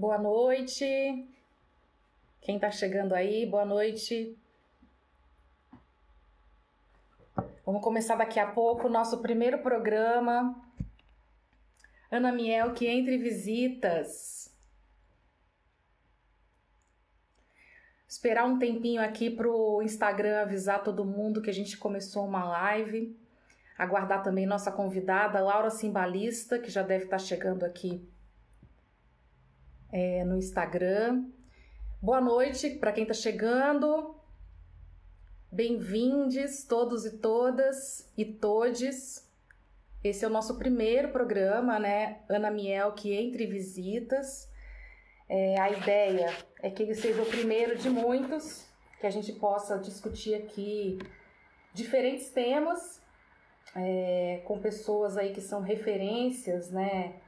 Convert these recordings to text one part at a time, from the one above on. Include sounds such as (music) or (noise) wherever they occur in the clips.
Boa noite. Quem está chegando aí, boa noite. Vamos começar daqui a pouco o nosso primeiro programa. Ana Miel, que entre visitas. Esperar um tempinho aqui para o Instagram avisar todo mundo que a gente começou uma live. Aguardar também nossa convidada, Laura Simbalista, que já deve estar tá chegando aqui é, no Instagram. Boa noite para quem está chegando. Bem-vindos todos e todas e todes. Esse é o nosso primeiro programa, né? Ana Miel, que entre visitas. É, a ideia é que ele seja o primeiro de muitos, que a gente possa discutir aqui diferentes temas é, com pessoas aí que são referências, né?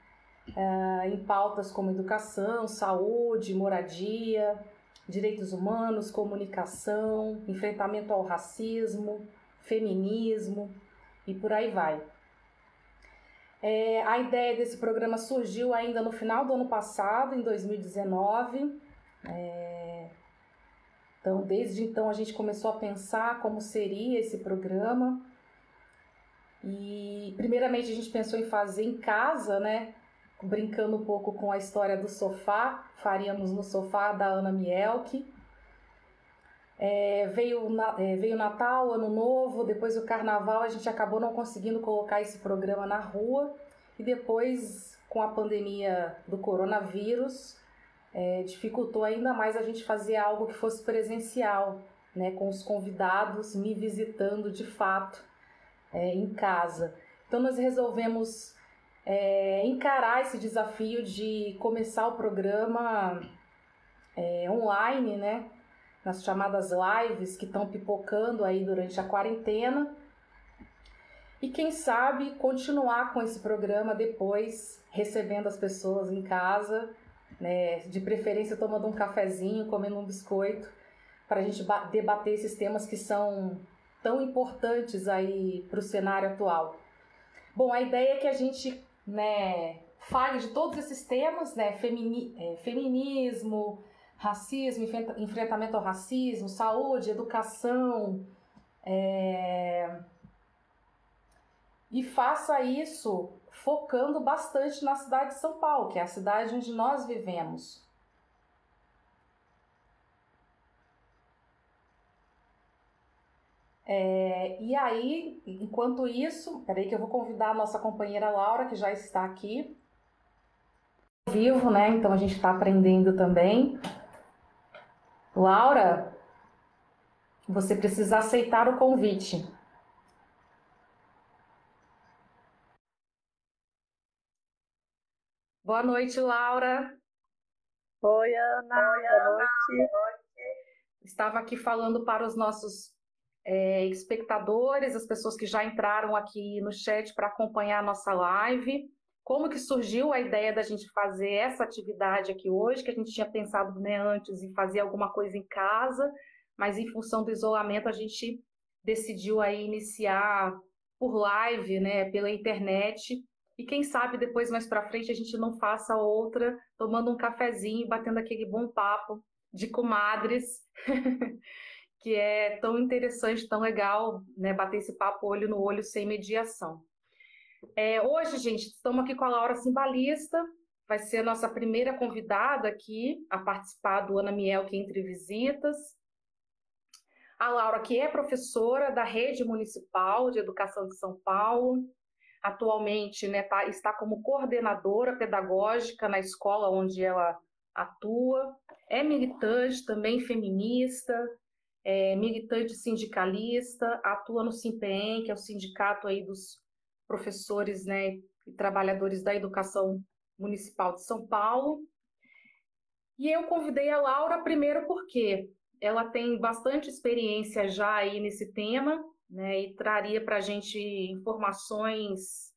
É, em pautas como educação, saúde, moradia, direitos humanos, comunicação, enfrentamento ao racismo, feminismo e por aí vai. É, a ideia desse programa surgiu ainda no final do ano passado, em 2019. É, então, desde então, a gente começou a pensar como seria esse programa. E, primeiramente, a gente pensou em fazer em casa, né? Brincando um pouco com a história do sofá, faríamos no sofá da Ana Mielke. É, veio, é, veio Natal, Ano Novo, depois o Carnaval, a gente acabou não conseguindo colocar esse programa na rua e depois, com a pandemia do coronavírus, é, dificultou ainda mais a gente fazer algo que fosse presencial, né, com os convidados me visitando de fato é, em casa. Então, nós resolvemos é, encarar esse desafio de começar o programa é, online, né? Nas chamadas lives que estão pipocando aí durante a quarentena. E quem sabe continuar com esse programa depois, recebendo as pessoas em casa, né? De preferência tomando um cafezinho, comendo um biscoito, para a gente debater esses temas que são tão importantes aí para o cenário atual. Bom, a ideia é que a gente né, fale de todos esses temas, né, femini, é, feminismo, racismo, enfrentamento ao racismo, saúde, educação, é, e faça isso focando bastante na cidade de São Paulo, que é a cidade onde nós vivemos. É, e aí, enquanto isso, peraí que eu vou convidar a nossa companheira Laura, que já está aqui. Vivo, né? Então a gente está aprendendo também. Laura, você precisa aceitar o convite. Boa noite, Laura. Oi, Ana. Oi, Ana. Boa noite. Estava aqui falando para os nossos é, espectadores, as pessoas que já entraram aqui no chat para acompanhar a nossa live. Como que surgiu a ideia da gente fazer essa atividade aqui hoje, que a gente tinha pensado né, antes em fazer alguma coisa em casa, mas em função do isolamento a gente decidiu aí iniciar por live, né, pela internet. E quem sabe depois mais para frente a gente não faça outra, tomando um cafezinho, batendo aquele bom papo de comadres. (laughs) que é tão interessante, tão legal, né, bater esse papo olho no olho sem mediação. É, hoje, gente, estamos aqui com a Laura Simbalista, vai ser a nossa primeira convidada aqui a participar do Ana Miel que entre visitas. A Laura, que é professora da Rede Municipal de Educação de São Paulo, atualmente né, tá, está como coordenadora pedagógica na escola onde ela atua, é militante também feminista, é militante sindicalista, atua no SIMPEM, que é o sindicato aí dos professores né, e trabalhadores da educação municipal de São Paulo. E eu convidei a Laura primeiro porque ela tem bastante experiência já aí nesse tema, né, e traria para a gente informações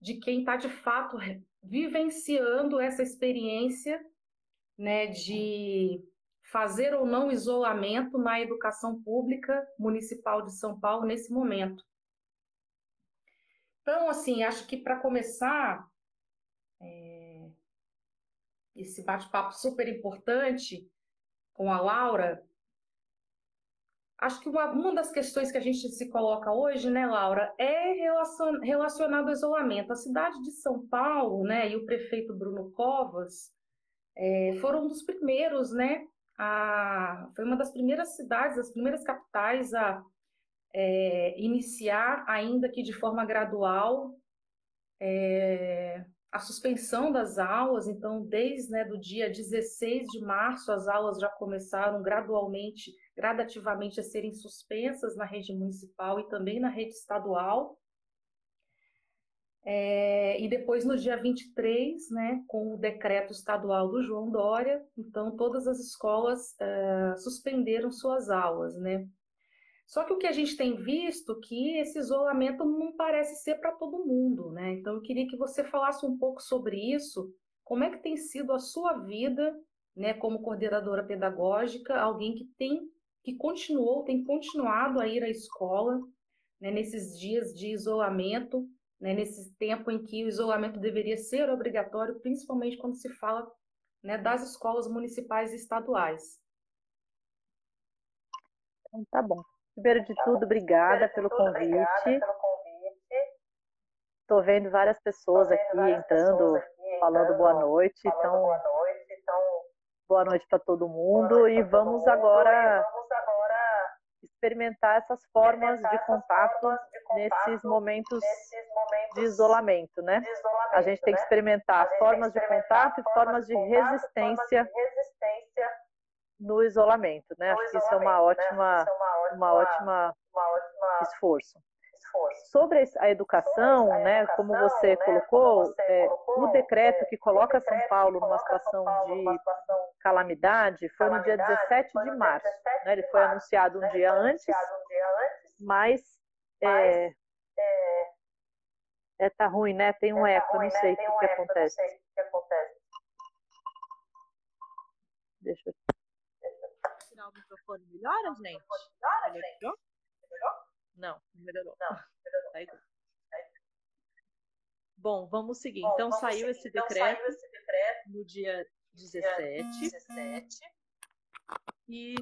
de quem está de fato vivenciando essa experiência né, de fazer ou não isolamento na educação pública municipal de São Paulo nesse momento. Então, assim, acho que para começar, é... esse bate-papo super importante com a Laura, acho que uma, uma das questões que a gente se coloca hoje, né, Laura, é relacion, relacionado ao isolamento. A cidade de São Paulo, né, e o prefeito Bruno Covas é, foram um dos primeiros, né, a, foi uma das primeiras cidades, as primeiras capitais a é, iniciar, ainda que de forma gradual, é, a suspensão das aulas. Então, desde né, do dia 16 de março, as aulas já começaram gradualmente, gradativamente a serem suspensas na rede municipal e também na rede estadual. É, e depois, no dia 23, né, com o decreto estadual do João Dória, então todas as escolas é, suspenderam suas aulas, né? Só que o que a gente tem visto que esse isolamento não parece ser para todo mundo, né? Então eu queria que você falasse um pouco sobre isso, como é que tem sido a sua vida, né, como coordenadora pedagógica, alguém que tem que continuou, tem continuado a ir à escola, né, nesses dias de isolamento, né, nesse tempo em que o isolamento deveria ser obrigatório, principalmente quando se fala né, das escolas municipais e estaduais. Então, tá bom. Primeiro de tudo, obrigada pelo convite. Estou vendo várias pessoas aqui entrando, falando boa noite. Então, boa noite para todo mundo. E vamos agora experimentar essas formas de contato nesses momentos de isolamento, né? A gente tem que experimentar formas de contato e formas de resistência no isolamento, né? Acho que isso é uma ótima uma ótima, uma ótima esforço. Sobre a educação, né, como você colocou, é, o decreto que coloca São Paulo numa situação de calamidade foi no dia 17 de março. Né, ele foi anunciado um dia antes, mas é, é, tá ruim, né? Tem um eco, não sei o que, que acontece. Deixa eu tirar o microfone melhora, gente? Não, melhorou. Não, melhorou. Tá igual. Bom, vamos seguir. Bom, então, vamos saiu, seguir. Esse então saiu, esse decreto no dia 17. 17. E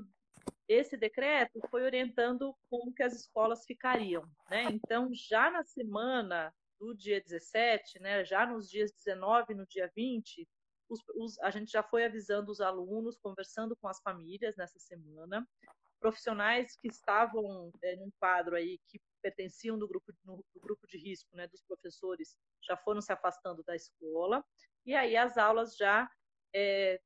esse decreto foi orientando como que as escolas ficariam, né? Então, já na semana do dia 17, né, já nos dias 19 e no dia 20, os, os, a gente já foi avisando os alunos, conversando com as famílias nessa semana, profissionais que estavam é, num quadro aí que pertenciam do grupo, no, do grupo de risco, né, dos professores, já foram se afastando da escola, e aí as aulas já é,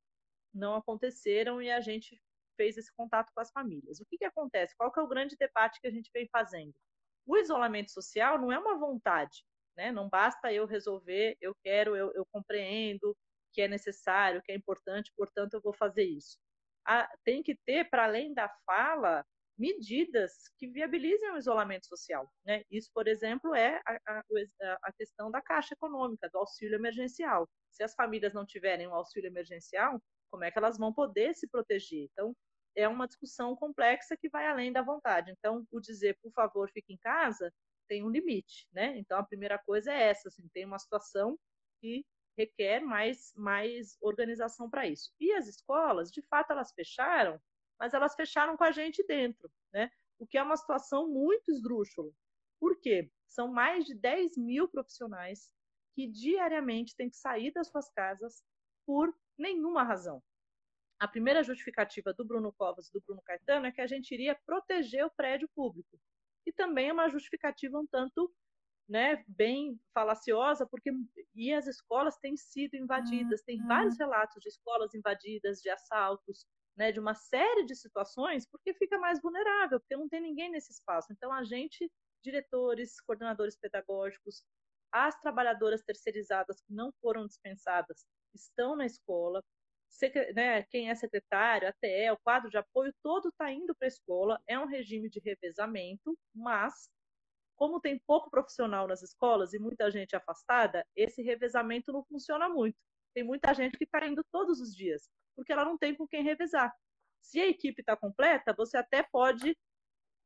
não aconteceram e a gente fez esse contato com as famílias. O que, que acontece? Qual que é o grande debate que a gente vem fazendo? O isolamento social não é uma vontade, né? Não basta eu resolver, eu quero, eu, eu compreendo, que é necessário, que é importante, portanto, eu vou fazer isso. Ah, tem que ter, para além da fala, medidas que viabilizem o isolamento social. Né? Isso, por exemplo, é a, a, a, questão da caixa econômica, do auxílio emergencial. Se as famílias não tiverem um auxílio emergencial, como é que elas vão poder se proteger? Então, é uma discussão complexa que vai além da vontade. Então, o dizer, por favor, fique em casa, tem um limite, né? Então, a primeira coisa é essa, assim, tem uma situação que requer mais, mais organização para isso. E as escolas, de fato, elas fecharam, mas elas fecharam com a gente dentro, né? O que é uma situação muito esdrúxula. Por quê? São mais de 10 mil profissionais que diariamente têm que sair das suas casas por nenhuma razão. A primeira justificativa do Bruno Covas e do Bruno Caetano é que a gente iria proteger o prédio público. E também é uma justificativa um tanto né, bem falaciosa, porque e as escolas têm sido invadidas, uhum. tem vários relatos de escolas invadidas, de assaltos, né, de uma série de situações, porque fica mais vulnerável, porque não tem ninguém nesse espaço. Então a gente, diretores, coordenadores pedagógicos, as trabalhadoras terceirizadas que não foram dispensadas estão na escola, né, quem é secretário, até o quadro de apoio todo está indo para a escola, é um regime de revezamento, mas como tem pouco profissional nas escolas e muita gente afastada, esse revezamento não funciona muito. Tem muita gente que está indo todos os dias, porque ela não tem com quem revezar. Se a equipe está completa, você até pode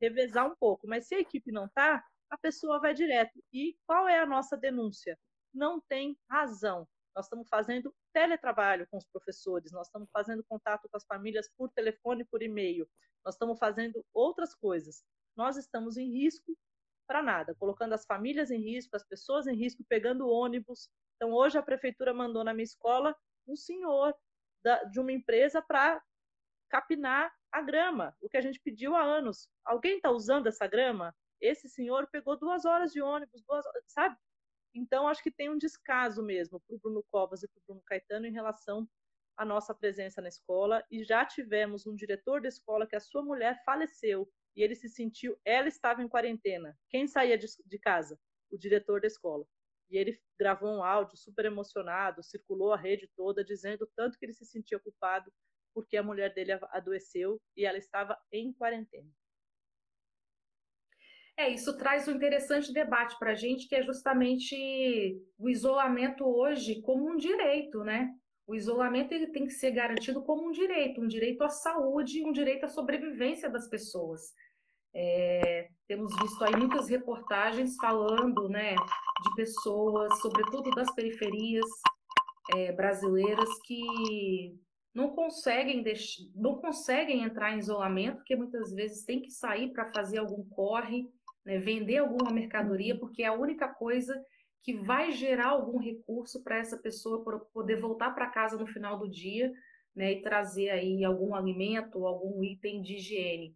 revezar um pouco, mas se a equipe não está, a pessoa vai direto. E qual é a nossa denúncia? Não tem razão. nós estamos fazendo teletrabalho com os professores, nós estamos fazendo contato com as famílias por telefone, por e-mail, nós estamos fazendo outras coisas. Nós estamos em risco para nada, colocando as famílias em risco, as pessoas em risco, pegando ônibus. Então, hoje a prefeitura mandou na minha escola um senhor da, de uma empresa para capinar a grama, o que a gente pediu há anos. Alguém está usando essa grama? Esse senhor pegou duas horas de ônibus, duas, sabe? Então, acho que tem um descaso mesmo para o Bruno Covas e para o Bruno Caetano em relação à nossa presença na escola. E já tivemos um diretor da escola que a sua mulher faleceu e ele se sentiu. Ela estava em quarentena. Quem saía de, de casa? O diretor da escola. E ele gravou um áudio super emocionado, circulou a rede toda, dizendo tanto que ele se sentia culpado porque a mulher dele adoeceu e ela estava em quarentena. É, isso traz um interessante debate para a gente, que é justamente o isolamento hoje como um direito, né? O isolamento ele tem que ser garantido como um direito, um direito à saúde, um direito à sobrevivência das pessoas. É, temos visto aí muitas reportagens falando, né, de pessoas, sobretudo das periferias é, brasileiras, que não conseguem deix... não conseguem entrar em isolamento, porque muitas vezes tem que sair para fazer algum corre, né, vender alguma mercadoria, uhum. porque é a única coisa que vai gerar algum recurso para essa pessoa poder voltar para casa no final do dia né, e trazer aí algum alimento, algum item de higiene.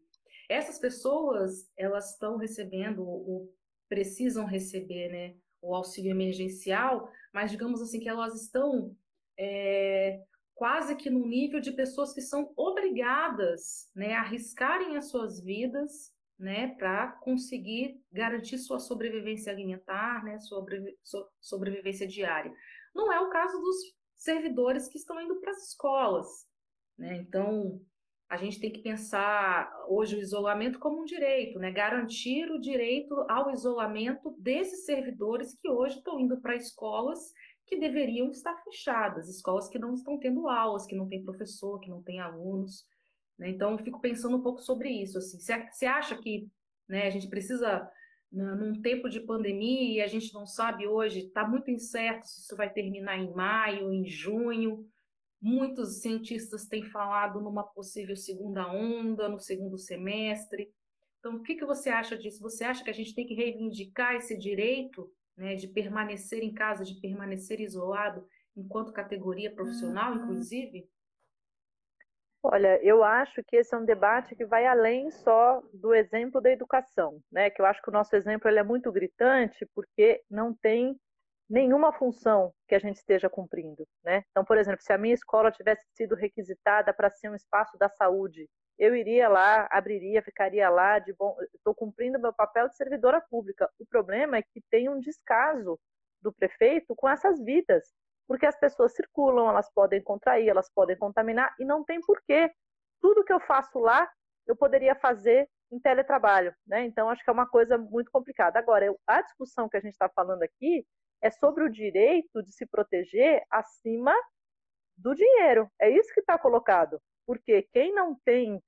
Essas pessoas, elas estão recebendo ou precisam receber né, o auxílio emergencial, mas digamos assim que elas estão é, quase que no nível de pessoas que são obrigadas né, a arriscarem as suas vidas né, para conseguir garantir sua sobrevivência alimentar, né, sobre, so, sobrevivência diária. Não é o caso dos servidores que estão indo para as escolas. Né? Então, a gente tem que pensar hoje o isolamento como um direito, né? garantir o direito ao isolamento desses servidores que hoje estão indo para escolas que deveriam estar fechadas, escolas que não estão tendo aulas, que não tem professor, que não tem alunos. Né? Então, eu fico pensando um pouco sobre isso. Assim. Você acha que né, a gente precisa, num tempo de pandemia, e a gente não sabe hoje, está muito incerto se isso vai terminar em maio, em junho. Muitos cientistas têm falado numa possível segunda onda, no segundo semestre. Então, o que, que você acha disso? Você acha que a gente tem que reivindicar esse direito né, de permanecer em casa, de permanecer isolado, enquanto categoria profissional, uhum. inclusive? Olha, eu acho que esse é um debate que vai além só do exemplo da educação, né? Que eu acho que o nosso exemplo ele é muito gritante porque não tem nenhuma função que a gente esteja cumprindo, né? Então, por exemplo, se a minha escola tivesse sido requisitada para ser um espaço da saúde, eu iria lá, abriria, ficaria lá de bom, estou cumprindo meu papel de servidora pública. O problema é que tem um descaso do prefeito com essas vidas porque as pessoas circulam, elas podem contrair, elas podem contaminar e não tem porquê. Tudo que eu faço lá, eu poderia fazer em teletrabalho, né? Então acho que é uma coisa muito complicada. Agora, a discussão que a gente está falando aqui é sobre o direito de se proteger acima do dinheiro. É isso que está colocado. Porque quem não tem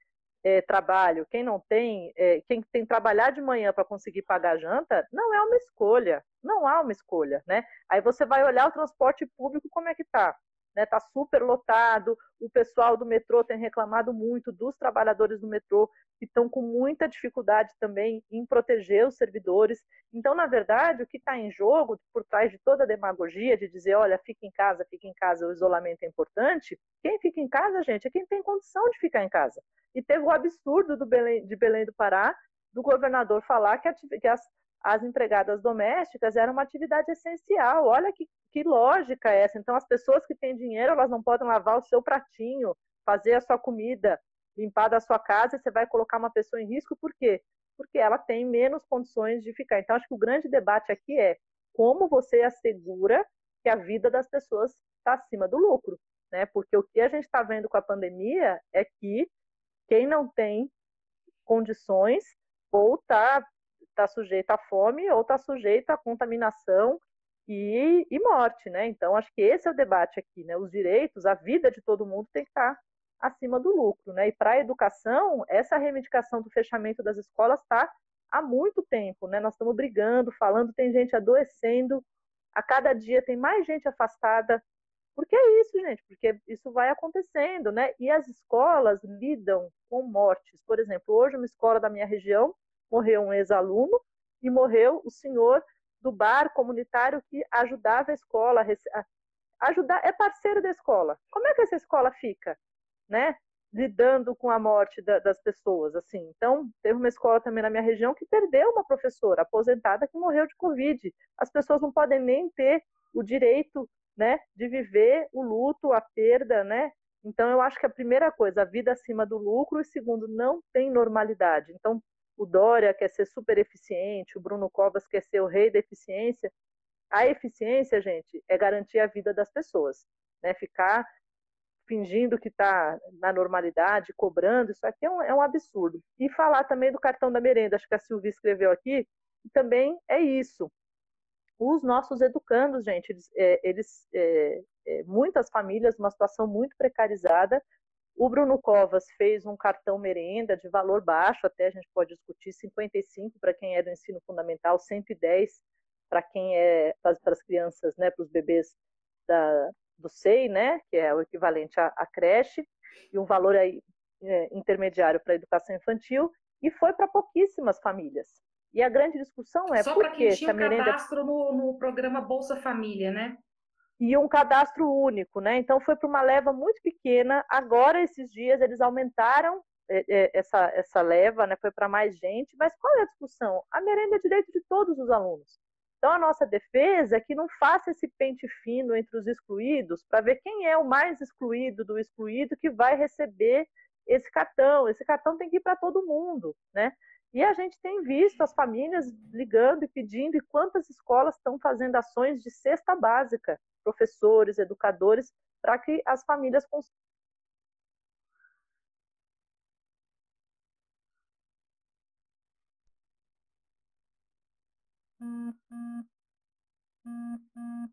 é, trabalho, quem não tem, é, quem tem que trabalhar de manhã para conseguir pagar a janta, não é uma escolha, não há uma escolha, né? Aí você vai olhar o transporte público como é que está né? Tá super lotado. O pessoal do metrô tem reclamado muito dos trabalhadores do metrô que estão com muita dificuldade também em proteger os servidores. Então, na verdade, o que está em jogo por trás de toda a demagogia de dizer, olha, fica em casa, fica em casa, o isolamento é importante. Quem fica em casa, gente, é quem tem condição de ficar em casa. E teve o absurdo do Belém, de Belém do Pará do governador falar que, que as as empregadas domésticas era uma atividade essencial. Olha que, que lógica é essa. Então, as pessoas que têm dinheiro, elas não podem lavar o seu pratinho, fazer a sua comida, limpar da sua casa, você vai colocar uma pessoa em risco, por quê? Porque ela tem menos condições de ficar. Então, acho que o grande debate aqui é como você assegura que a vida das pessoas está acima do lucro. Né? Porque o que a gente está vendo com a pandemia é que quem não tem condições ou está está sujeita à fome ou está sujeita à contaminação e, e, morte, né? Então, acho que esse é o debate aqui, né? Os direitos, a vida de todo mundo tem que estar tá acima do lucro, né? E para a educação, essa reivindicação do fechamento das escolas está há muito tempo, né? Nós estamos brigando, falando, tem gente adoecendo, a cada dia tem mais gente afastada Porque é isso, gente, porque isso vai acontecendo, né? E as escolas lidam com mortes. Por exemplo, hoje uma escola da minha região morreu um ex-aluno e morreu o senhor do bar comunitário que ajudava a escola a ajudar, é parceiro da escola. Como é que essa escola fica, né? Lidando com a morte da, das pessoas, assim. Então, teve uma escola também na minha região que perdeu uma professora aposentada que morreu de Covid. As pessoas não podem nem ter o direito né, de viver o luto, a perda, né? Então eu acho que a primeira coisa, a vida acima do lucro, e segundo, não tem normalidade. Então o Dória quer ser super eficiente, o Bruno Covas quer ser o rei da eficiência. A eficiência, gente, é garantir a vida das pessoas, né? Ficar fingindo que está na normalidade, cobrando, isso aqui é um, é um, absurdo. E falar também do cartão da merenda, acho que a Silvia escreveu aqui, também é isso os nossos educandos, gente, eles, é, eles é, é, muitas famílias, uma situação muito precarizada. O Bruno Covas fez um cartão merenda de valor baixo, até a gente pode discutir, 55 para quem é do ensino fundamental, 110 para quem é para as crianças, né, para os bebês da, do SEI, né, que é o equivalente à, à creche, e um valor aí, é, intermediário para a educação infantil, e foi para pouquíssimas famílias. E a grande discussão é Só por que tinha um merenda... cadastro no, no programa Bolsa Família, né? E um cadastro único, né? Então foi para uma leva muito pequena. Agora, esses dias, eles aumentaram é, é, essa, essa leva, né? Foi para mais gente. Mas qual é a discussão? A merenda é direito de todos os alunos. Então, a nossa defesa é que não faça esse pente fino entre os excluídos para ver quem é o mais excluído do excluído que vai receber esse cartão. Esse cartão tem que ir para todo mundo, né? E a gente tem visto as famílias ligando e pedindo, e quantas escolas estão fazendo ações de cesta básica, professores, educadores, para que as famílias Mm-hmm.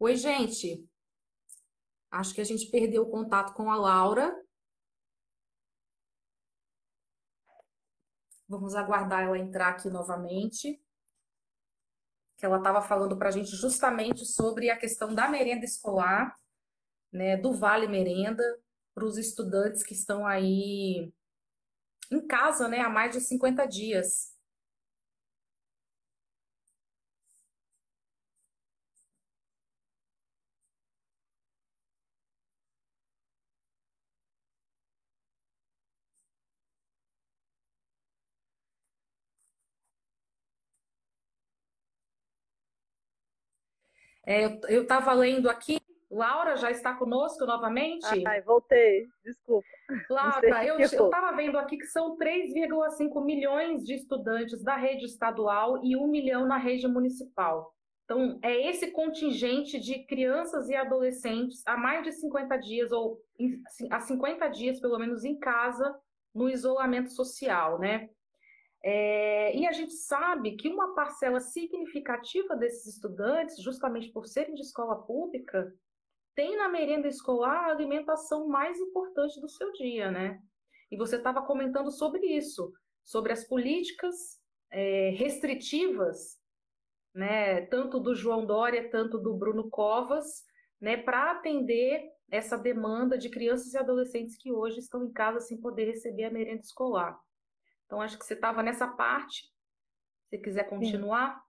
Oi, gente. Acho que a gente perdeu o contato com a Laura. Vamos aguardar ela entrar aqui novamente. Que ela estava falando para a gente justamente sobre a questão da merenda escolar, né, do Vale Merenda, para os estudantes que estão aí em casa, né, há mais de 50 dias. É, eu estava lendo aqui, Laura já está conosco novamente? Ai, voltei, desculpa. Laura, eu estava vendo aqui que são 3,5 milhões de estudantes da rede estadual e 1 milhão na rede municipal. Então, é esse contingente de crianças e adolescentes há mais de 50 dias, ou assim, há 50 dias, pelo menos, em casa, no isolamento social, né? É, e a gente sabe que uma parcela significativa desses estudantes, justamente por serem de escola pública, tem na merenda escolar a alimentação mais importante do seu dia, né? E você estava comentando sobre isso, sobre as políticas é, restritivas, né, tanto do João Dória, tanto do Bruno Covas, né, para atender essa demanda de crianças e adolescentes que hoje estão em casa sem poder receber a merenda escolar. Então, acho que você estava nessa parte. Se quiser continuar.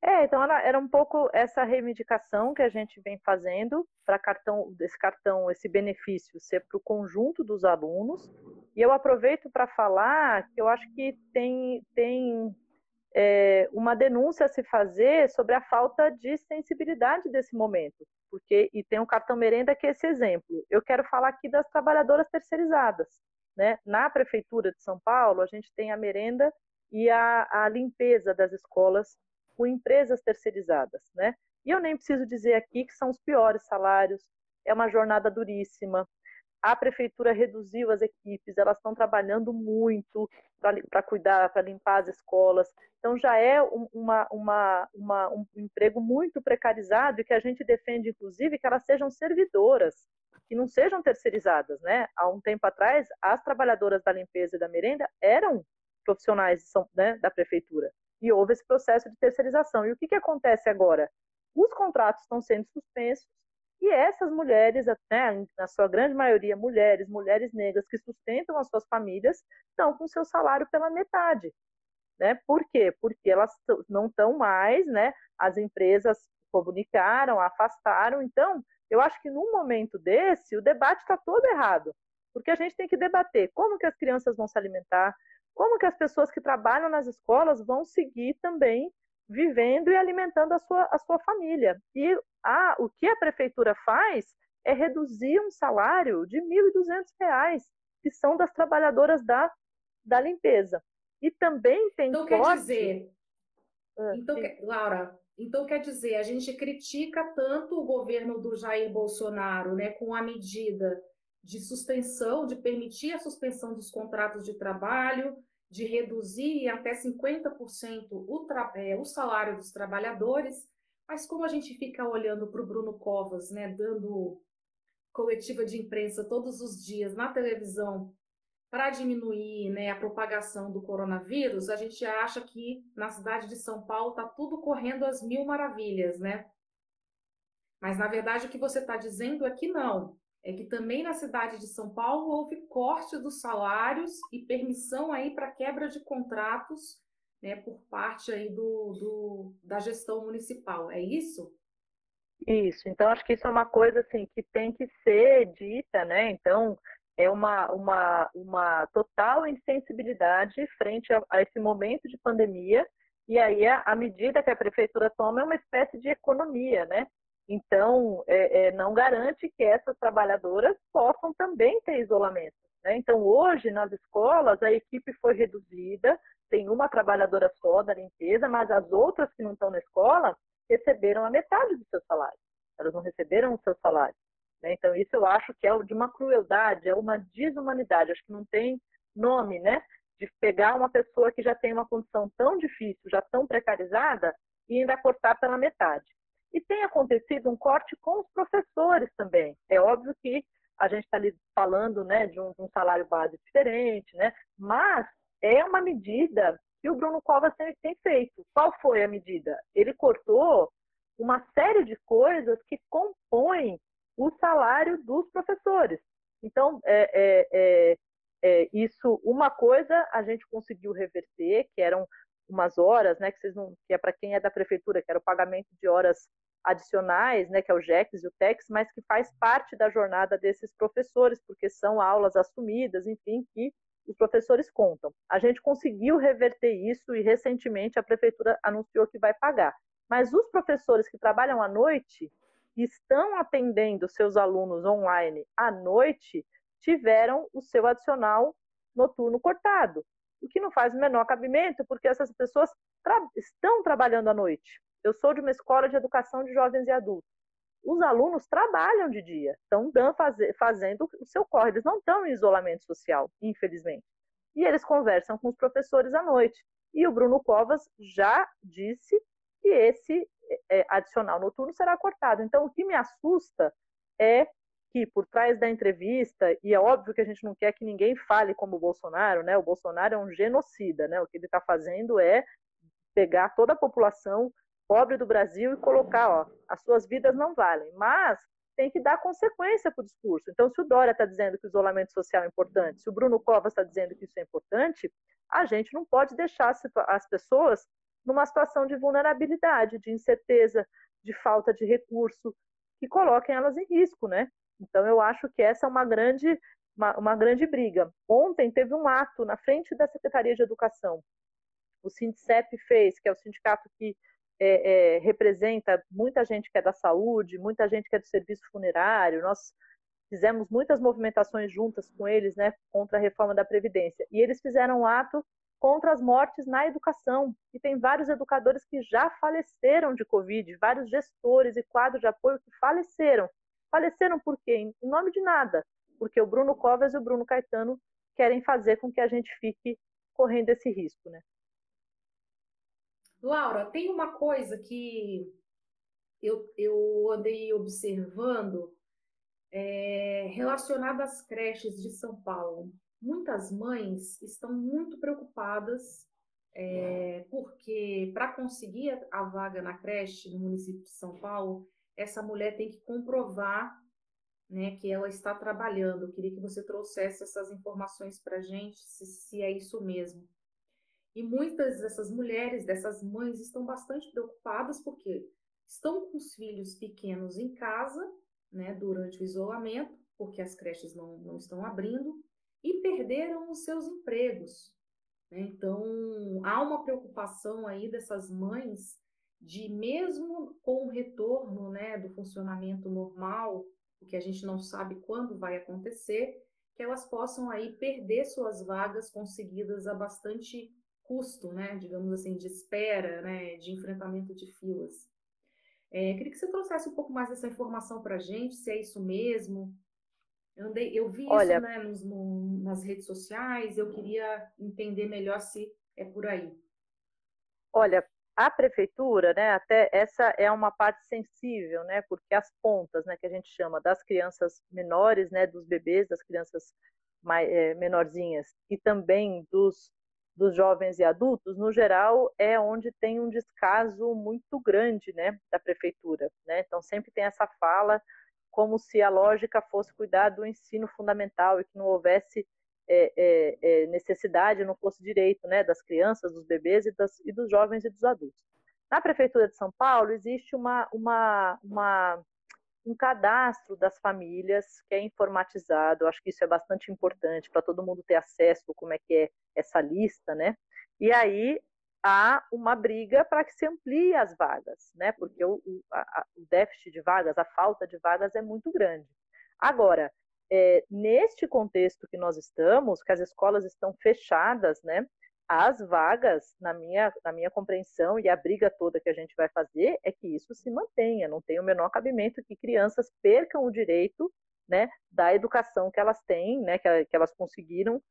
É, então era, era, um pouco essa reivindicação que a gente vem fazendo para cartão, esse cartão, esse benefício ser para o conjunto dos alunos. E eu aproveito para falar que eu acho que tem, tem é, uma denúncia a se fazer sobre a falta de sensibilidade desse momento. Porque, e tem um cartão merenda que é esse exemplo. Eu quero falar aqui das trabalhadoras terceirizadas. Né? Na Prefeitura de São Paulo, a gente tem a merenda e a, a limpeza das escolas com empresas terceirizadas, né? E eu nem preciso dizer aqui que são os piores salários, é uma jornada duríssima. A prefeitura reduziu as equipes, elas estão trabalhando muito para cuidar, para limpar as escolas. Então já é uma, uma, uma, um emprego muito precarizado e que a gente defende, inclusive, que elas sejam servidoras, que não sejam terceirizadas. Né? Há um tempo atrás, as trabalhadoras da limpeza e da merenda eram profissionais né, da prefeitura. E houve esse processo de terceirização. E o que, que acontece agora? Os contratos estão sendo suspensos e essas mulheres, né, na sua grande maioria mulheres, mulheres negras que sustentam as suas famílias, estão com seu salário pela metade. Né? Por quê? Porque elas não estão mais, né? as empresas comunicaram, afastaram. Então, eu acho que num momento desse, o debate está todo errado. Porque a gente tem que debater como que as crianças vão se alimentar, como que as pessoas que trabalham nas escolas vão seguir também vivendo e alimentando a sua, a sua família. E a, o que a prefeitura faz é reduzir um salário de R$ 1.200, que são das trabalhadoras da, da limpeza. E também tem Então corte... quer dizer, ah, então, Laura, então quer dizer, a gente critica tanto o governo do Jair Bolsonaro, né, com a medida de suspensão, de permitir a suspensão dos contratos de trabalho, de reduzir até 50% o, é, o salário dos trabalhadores, mas como a gente fica olhando para o Bruno Covas, né, dando coletiva de imprensa todos os dias na televisão para diminuir né, a propagação do coronavírus, a gente acha que na cidade de São Paulo está tudo correndo às mil maravilhas, né? Mas na verdade o que você está dizendo é que não é que também na cidade de São Paulo houve corte dos salários e permissão aí para quebra de contratos né, por parte aí do, do, da gestão municipal. É isso? Isso. Então acho que isso é uma coisa assim que tem que ser dita, né? Então é uma, uma, uma total insensibilidade frente a, a esse momento de pandemia e aí a, a medida que a prefeitura toma é uma espécie de economia, né? Então, é, é, não garante que essas trabalhadoras possam também ter isolamento. Né? Então, hoje, nas escolas, a equipe foi reduzida, tem uma trabalhadora só da limpeza, mas as outras que não estão na escola receberam a metade do seu salário. Elas não receberam o seu salário. Né? Então, isso eu acho que é de uma crueldade, é uma desumanidade. Acho que não tem nome, né? De pegar uma pessoa que já tem uma condição tão difícil, já tão precarizada, e ainda cortar pela metade. E tem acontecido um corte com os professores também. É óbvio que a gente está falando né, de, um, de um salário base diferente, né? mas é uma medida que o Bruno Covas tem, tem feito. Qual foi a medida? Ele cortou uma série de coisas que compõem o salário dos professores. Então, é, é, é, é isso, uma coisa a gente conseguiu reverter, que eram umas horas, né, que vocês não, que é para quem é da prefeitura, que era o pagamento de horas adicionais, né, que é o JEX e o TEX, mas que faz parte da jornada desses professores, porque são aulas assumidas, enfim, que os professores contam. A gente conseguiu reverter isso e recentemente a prefeitura anunciou que vai pagar. Mas os professores que trabalham à noite estão atendendo seus alunos online à noite tiveram o seu adicional noturno cortado o que não faz o menor cabimento, porque essas pessoas tra estão trabalhando à noite. Eu sou de uma escola de educação de jovens e adultos. Os alunos trabalham de dia, estão fazendo o seu corre, eles não estão em isolamento social, infelizmente. E eles conversam com os professores à noite. E o Bruno Covas já disse que esse adicional noturno será cortado. Então, o que me assusta é que por trás da entrevista, e é óbvio que a gente não quer que ninguém fale como o Bolsonaro, né? O Bolsonaro é um genocida, né? O que ele está fazendo é pegar toda a população pobre do Brasil e colocar, ó, as suas vidas não valem. Mas tem que dar consequência para o discurso. Então, se o Dória está dizendo que o isolamento social é importante, se o Bruno Covas está dizendo que isso é importante, a gente não pode deixar as pessoas numa situação de vulnerabilidade, de incerteza, de falta de recurso, que coloquem elas em risco, né? Então, eu acho que essa é uma grande, uma, uma grande briga. Ontem teve um ato na frente da Secretaria de Educação. O Sindicep fez, que é o sindicato que é, é, representa muita gente que é da saúde, muita gente que é do serviço funerário. Nós fizemos muitas movimentações juntas com eles, né, contra a reforma da Previdência. E eles fizeram um ato contra as mortes na educação. E tem vários educadores que já faleceram de Covid, vários gestores e quadros de apoio que faleceram. Faleceram por quê? Em nome de nada. Porque o Bruno Covas e o Bruno Caetano querem fazer com que a gente fique correndo esse risco, né? Laura, tem uma coisa que eu, eu andei observando é, relacionada às creches de São Paulo. Muitas mães estão muito preocupadas é, porque para conseguir a vaga na creche no município de São Paulo, essa mulher tem que comprovar né, que ela está trabalhando. Eu queria que você trouxesse essas informações para a gente, se, se é isso mesmo. E muitas dessas mulheres, dessas mães, estão bastante preocupadas porque estão com os filhos pequenos em casa, né, durante o isolamento, porque as creches não, não estão abrindo, e perderam os seus empregos. Né? Então, há uma preocupação aí dessas mães de, mesmo com o retorno né, do funcionamento normal, o que a gente não sabe quando vai acontecer, que elas possam aí perder suas vagas conseguidas a bastante custo, né, digamos assim, de espera, né, de enfrentamento de filas. É, queria que você trouxesse um pouco mais dessa informação para a gente, se é isso mesmo. Eu, andei, eu vi Olha, isso né, nos, no, nas redes sociais, eu queria entender melhor se é por aí. Olha, a prefeitura, né, até essa é uma parte sensível, né, porque as pontas, né, que a gente chama das crianças menores, né, dos bebês, das crianças mais, é, menorzinhas e também dos dos jovens e adultos, no geral, é onde tem um descaso muito grande né, da prefeitura. Né? Então, sempre tem essa fala como se a lógica fosse cuidar do ensino fundamental e que não houvesse é, é, é, necessidade, não fosse direito né, das crianças, dos bebês e, das, e, dos jovens e dos adultos. Na Prefeitura de São Paulo, existe uma, uma, uma um cadastro das famílias que é informatizado. Acho que isso é bastante importante para todo mundo ter acesso como é que é essa lista, né? E aí há uma briga para que se amplie as vagas, né? Porque o, o, a, o, déficit de vagas, a falta de vagas é muito grande. Agora, é, neste contexto que nós estamos, que as escolas estão fechadas, né? as vagas, na minha, na minha compreensão, e a briga toda que a gente vai fazer é que isso se mantenha, não tem o menor cabimento que crianças percam o direito né, da educação que elas têm, né, que, que elas conseguiram,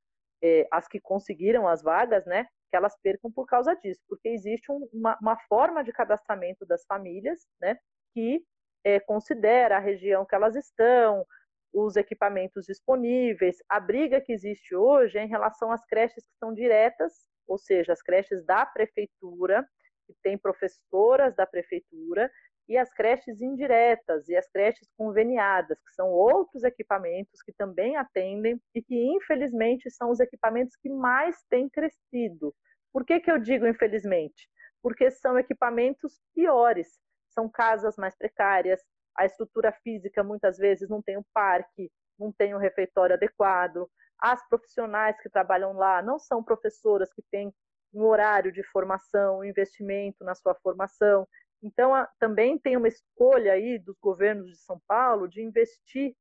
é, as que conseguiram as vagas, né, que elas percam por causa disso, porque existe um, uma, uma, forma de cadastramento das famílias né, que é, considera a região que elas estão, os equipamentos disponíveis. A briga que existe hoje é em relação às creches que são diretas, ou seja, as creches da prefeitura, que tem professoras da prefeitura, e as creches indiretas e as creches conveniadas, que são outros equipamentos que também atendem e que, infelizmente, são os equipamentos que mais têm crescido. Por que, que eu digo infelizmente? Porque são equipamentos piores, são casas mais precárias, a estrutura física muitas vezes não tem um parque, não tem um refeitório adequado. As profissionais que trabalham lá não são professoras que têm um horário de formação, um investimento na sua formação. Então, a, também tem uma escolha aí dos governos de São Paulo de investir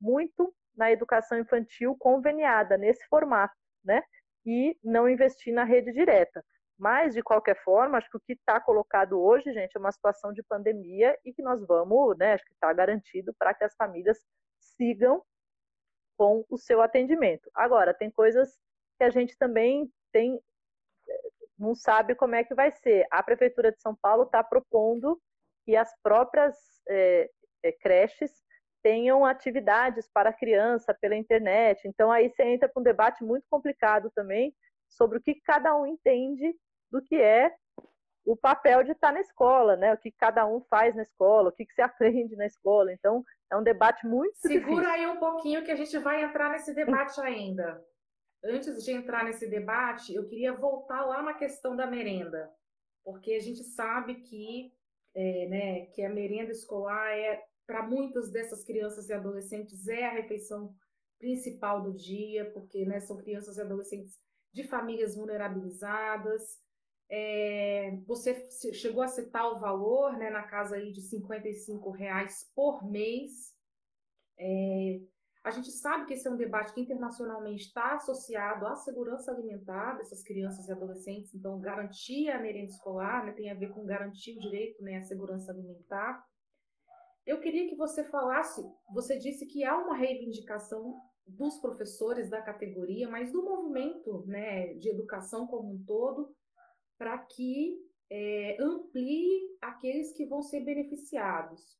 muito na educação infantil conveniada, nesse formato, né? E não investir na rede direta. Mas, de qualquer forma, acho que o que está colocado hoje, gente, é uma situação de pandemia e que nós vamos, né, acho que está garantido para que as famílias sigam com o seu atendimento. Agora, tem coisas que a gente também tem, não sabe como é que vai ser. A Prefeitura de São Paulo está propondo que as próprias é, é, creches tenham atividades para a criança pela internet. Então, aí você entra para um debate muito complicado também sobre o que cada um entende do que é o papel de estar na escola, né? O que cada um faz na escola, o que, que se (laughs) aprende na escola. Então, é um debate muito Segura difícil. aí um pouquinho que a gente vai entrar nesse debate ainda. Antes de entrar nesse debate, eu queria voltar lá na questão da merenda, porque a gente sabe que, é, né, que a merenda escolar é para muitas dessas crianças e adolescentes é a refeição principal do dia, porque né, são crianças e adolescentes de famílias vulnerabilizadas, é, você chegou a citar o valor né, na casa aí de 55 reais por mês. É, A gente sabe que esse é um debate que internacionalmente está associado à segurança alimentar dessas crianças e adolescentes, então garantir a merenda escolar né, tem a ver com garantir o direito né, à segurança alimentar. Eu queria que você falasse, você disse que há uma reivindicação dos professores da categoria, mas do movimento né, de educação como um todo, para que é, amplie aqueles que vão ser beneficiados.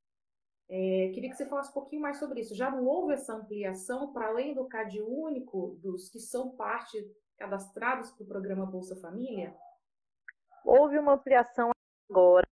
É, queria que você falasse um pouquinho mais sobre isso. Já não houve essa ampliação para além do CAD único, dos que são parte cadastrados para o programa Bolsa Família? Houve uma ampliação agora.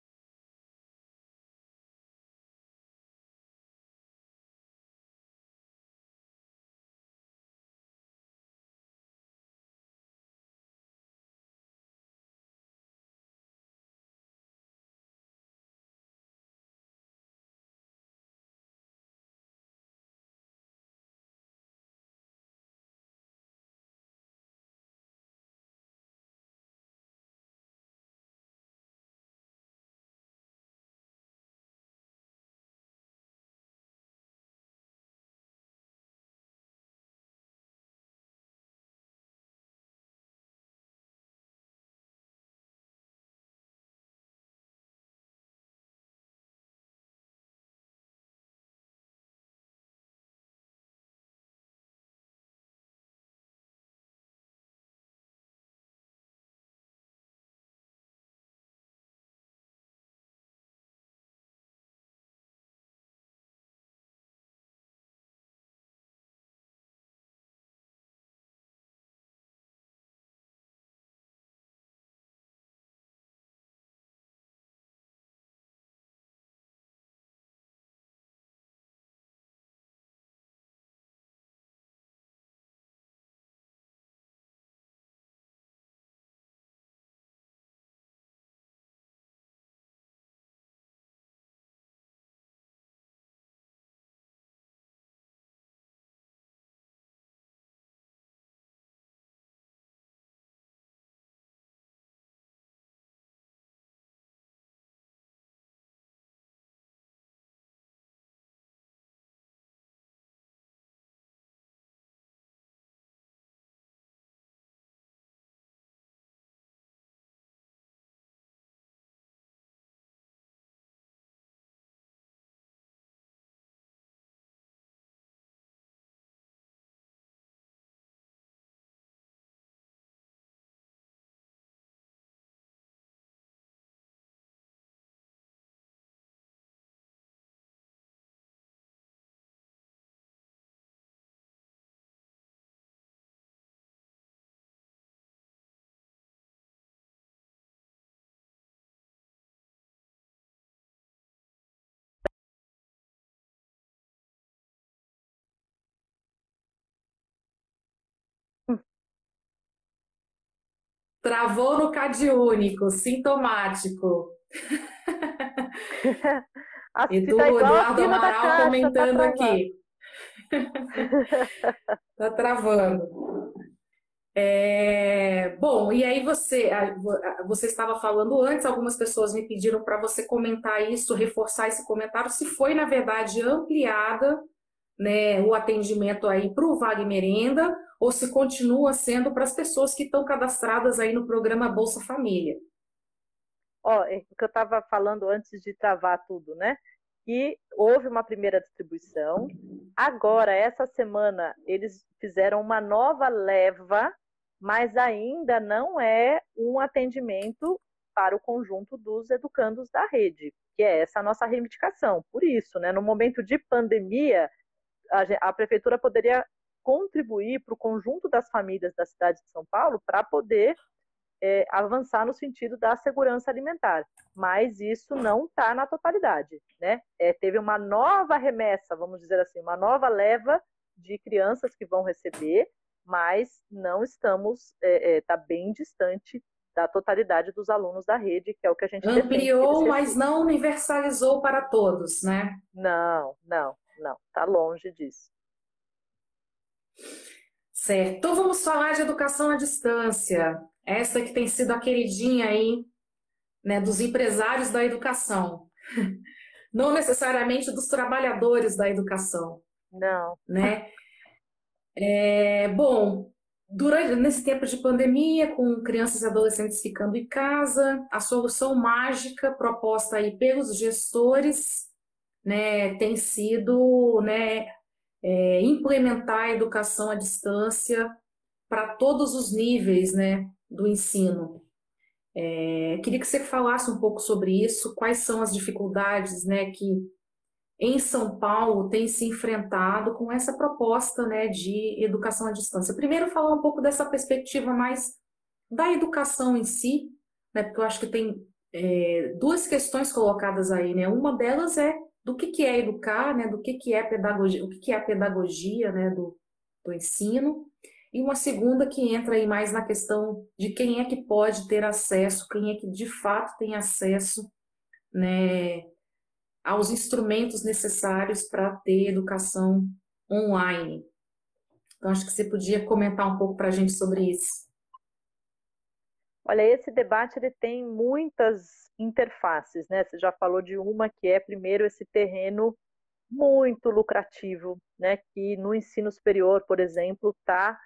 Travou no CAD único, sintomático. (laughs) Edu, tá Eduardo Amaral caixa, comentando tá aqui. (laughs) tá travando. É, bom, e aí você, você estava falando antes, algumas pessoas me pediram para você comentar isso, reforçar esse comentário, se foi, na verdade, ampliada né, o atendimento aí para o Vale Merenda ou se continua sendo para as pessoas que estão cadastradas aí no programa Bolsa Família. Ó, é o que eu estava falando antes de travar tudo, né? Que houve uma primeira distribuição. Agora, essa semana, eles fizeram uma nova leva, mas ainda não é um atendimento para o conjunto dos educandos da rede, que é essa nossa reivindicação. Por isso, né, no momento de pandemia, a, a prefeitura poderia contribuir para o conjunto das famílias da cidade de São Paulo para poder é, avançar no sentido da segurança alimentar. Mas isso não está na totalidade. Né? É, teve uma nova remessa, vamos dizer assim, uma nova leva de crianças que vão receber, mas não estamos, está é, é tá bem distante da totalidade dos alunos da rede, que é o que a gente ampliou, mas não universalizou para todos, né? Não, não, não, está longe disso. Certo. Então vamos falar de educação à distância. Essa que tem sido a queridinha aí, né, dos empresários da educação. (laughs) Não necessariamente dos trabalhadores da educação. Não. Né? É, bom, durante nesse tempo de pandemia, com crianças e adolescentes ficando em casa, a solução mágica proposta aí pelos gestores, né, tem sido, né, é, implementar a educação à distância para todos os níveis, né, do ensino. É, queria que você falasse um pouco sobre isso, quais são as dificuldades, né, que em São Paulo tem se enfrentado com essa proposta né, de educação à distância. Primeiro, falar um pouco dessa perspectiva mais da educação em si, né, porque eu acho que tem é, duas questões colocadas aí. Né? Uma delas é do que, que é educar, né, do que, que é pedagogia, o que, que é a pedagogia né, do, do ensino, e uma segunda que entra aí mais na questão de quem é que pode ter acesso, quem é que de fato tem acesso né, aos instrumentos necessários para ter educação online. Então, acho que você podia comentar um pouco para a gente sobre isso. Olha, esse debate ele tem muitas interfaces, né? Você já falou de uma que é, primeiro, esse terreno muito lucrativo, né? Que no ensino superior, por exemplo, está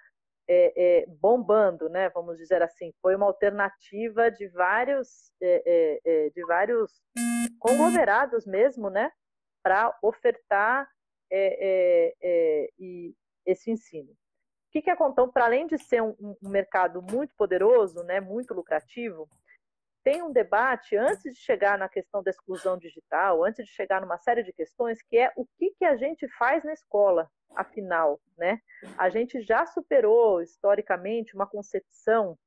é, é, bombando, né? Vamos dizer assim, foi uma alternativa de vários, é, é, é de vários conglomerados mesmo, né? Para ofertar é, e esse ensino. O que, que acontece? Para além de ser um, um mercado muito poderoso, né? Muito lucrativo, tem um debate antes de chegar na questão da exclusão digital, antes de chegar numa série de questões, que é o que, que a gente faz na escola, afinal, né? A gente já superou historicamente uma concepção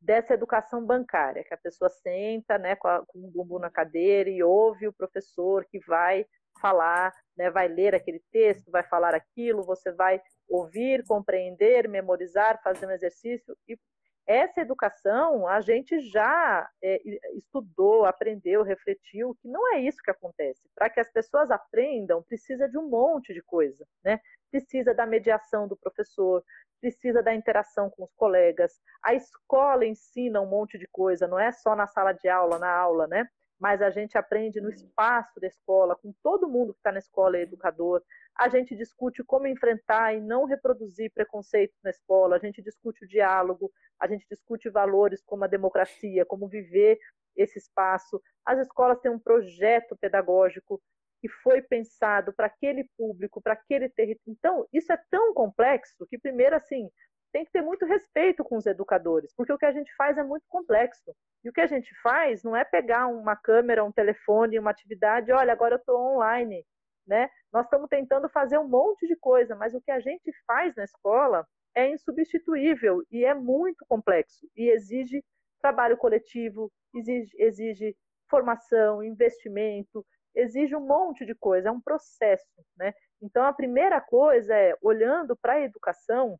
dessa educação bancária, que a pessoa senta, né, com, a, com o bumbum na cadeira e ouve o professor que vai falar, né, vai ler aquele texto, vai falar aquilo, você vai ouvir, compreender, memorizar, fazer um exercício e essa educação a gente já é, estudou, aprendeu, refletiu que não é isso que acontece. Para que as pessoas aprendam, precisa de um monte de coisa, né? Precisa da mediação do professor, precisa da interação com os colegas. A escola ensina um monte de coisa, não é só na sala de aula, na aula, né? Mas a gente aprende no espaço da escola, com todo mundo que está na escola é educador. A gente discute como enfrentar e não reproduzir preconceitos na escola. A gente discute o diálogo, a gente discute valores como a democracia, como viver esse espaço. As escolas têm um projeto pedagógico que foi pensado para aquele público, para aquele território. Então, isso é tão complexo que, primeiro, assim, tem que ter muito respeito com os educadores, porque o que a gente faz é muito complexo. E o que a gente faz não é pegar uma câmera, um telefone, uma atividade, olha, agora eu estou online. Né? Nós estamos tentando fazer um monte de coisa, mas o que a gente faz na escola é insubstituível e é muito complexo e exige trabalho coletivo, exige, exige formação, investimento, exige um monte de coisa, é um processo, né? Então a primeira coisa é, olhando para a educação,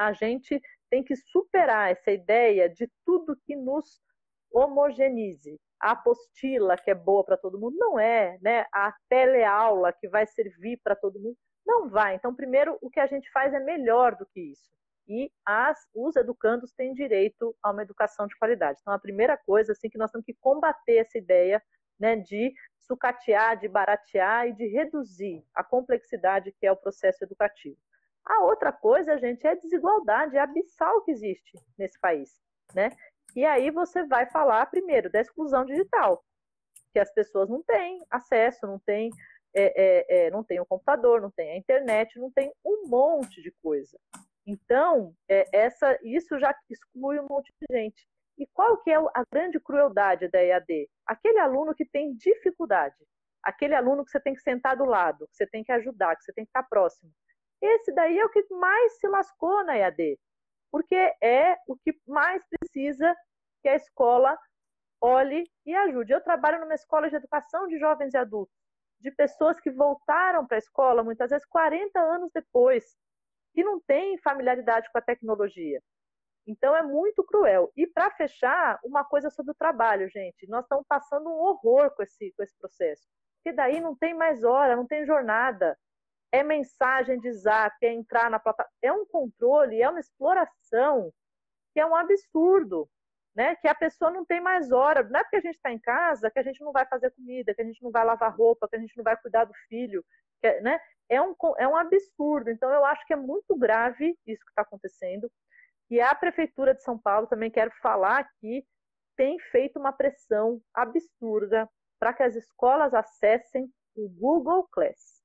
a gente tem que superar essa ideia de tudo que nos homogeneize. A apostila que é boa para todo mundo não é, né? A teleaula que vai servir para todo mundo não vai. Então, primeiro, o que a gente faz é melhor do que isso. E as, os educandos têm direito a uma educação de qualidade. Então, a primeira coisa assim que nós temos que combater essa ideia né, de sucatear, de baratear e de reduzir a complexidade que é o processo educativo. A outra coisa, gente, é a desigualdade abissal que existe nesse país, né? E aí você vai falar primeiro da exclusão digital, que as pessoas não têm acesso, não têm é, é, é, não tem o computador, não tem a internet, não tem um monte de coisa. Então, é, essa, isso já exclui um monte de gente. E qual que é a grande crueldade da EAD? Aquele aluno que tem dificuldade, aquele aluno que você tem que sentar do lado, que você tem que ajudar, que você tem que estar próximo. Esse daí é o que mais se lascou na EAD, porque é o que mais precisa que a escola olhe e ajude. Eu trabalho numa escola de educação de jovens e adultos de pessoas que voltaram para a escola, muitas vezes 40 anos depois, que não têm familiaridade com a tecnologia. Então é muito cruel. E para fechar, uma coisa sobre o trabalho, gente. Nós estamos passando um horror com esse, com esse processo. Porque daí não tem mais hora, não tem jornada. É mensagem de zap, é entrar na plataforma. É um controle, é uma exploração que é um absurdo né? Que a pessoa não tem mais hora. Não é porque a gente está em casa que a gente não vai fazer comida, que a gente não vai lavar roupa, que a gente não vai cuidar do filho, que, né? é um, é um absurdo. Então, eu acho que é muito grave isso que está acontecendo. E a Prefeitura de São Paulo, também quero falar aqui, tem feito uma pressão absurda para que as escolas acessem o Google Class.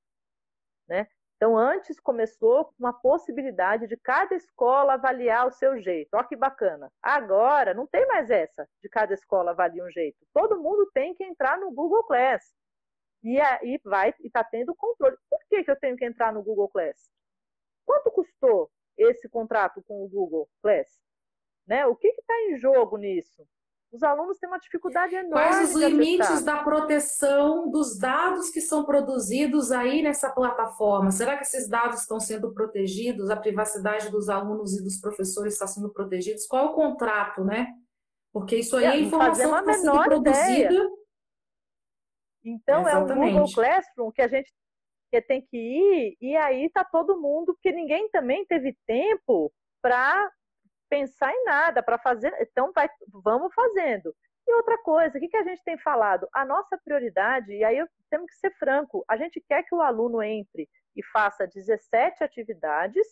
Né? Então, antes começou com a possibilidade de cada escola avaliar o seu jeito. Olha que bacana. Agora, não tem mais essa de cada escola avaliar um jeito. Todo mundo tem que entrar no Google Class. E aí vai e está tendo controle. Por que, que eu tenho que entrar no Google Class? Quanto custou esse contrato com o Google Class? Né? O que está em jogo nisso? Os alunos têm uma dificuldade enorme. Quais os limites da proteção dos dados que são produzidos aí nessa plataforma? Será que esses dados estão sendo protegidos? A privacidade dos alunos e dos professores está sendo protegida? Qual é o contrato, né? Porque isso aí é, é informação que está sendo produzida. Ideia. Então, Exatamente. é o Google Classroom que a gente que tem que ir, e aí está todo mundo, porque ninguém também teve tempo para pensar em nada, para fazer. Então, vai, vamos fazendo. E outra coisa, o que, que a gente tem falado? A nossa prioridade, e aí temos que ser franco, a gente quer que o aluno entre e faça 17 atividades,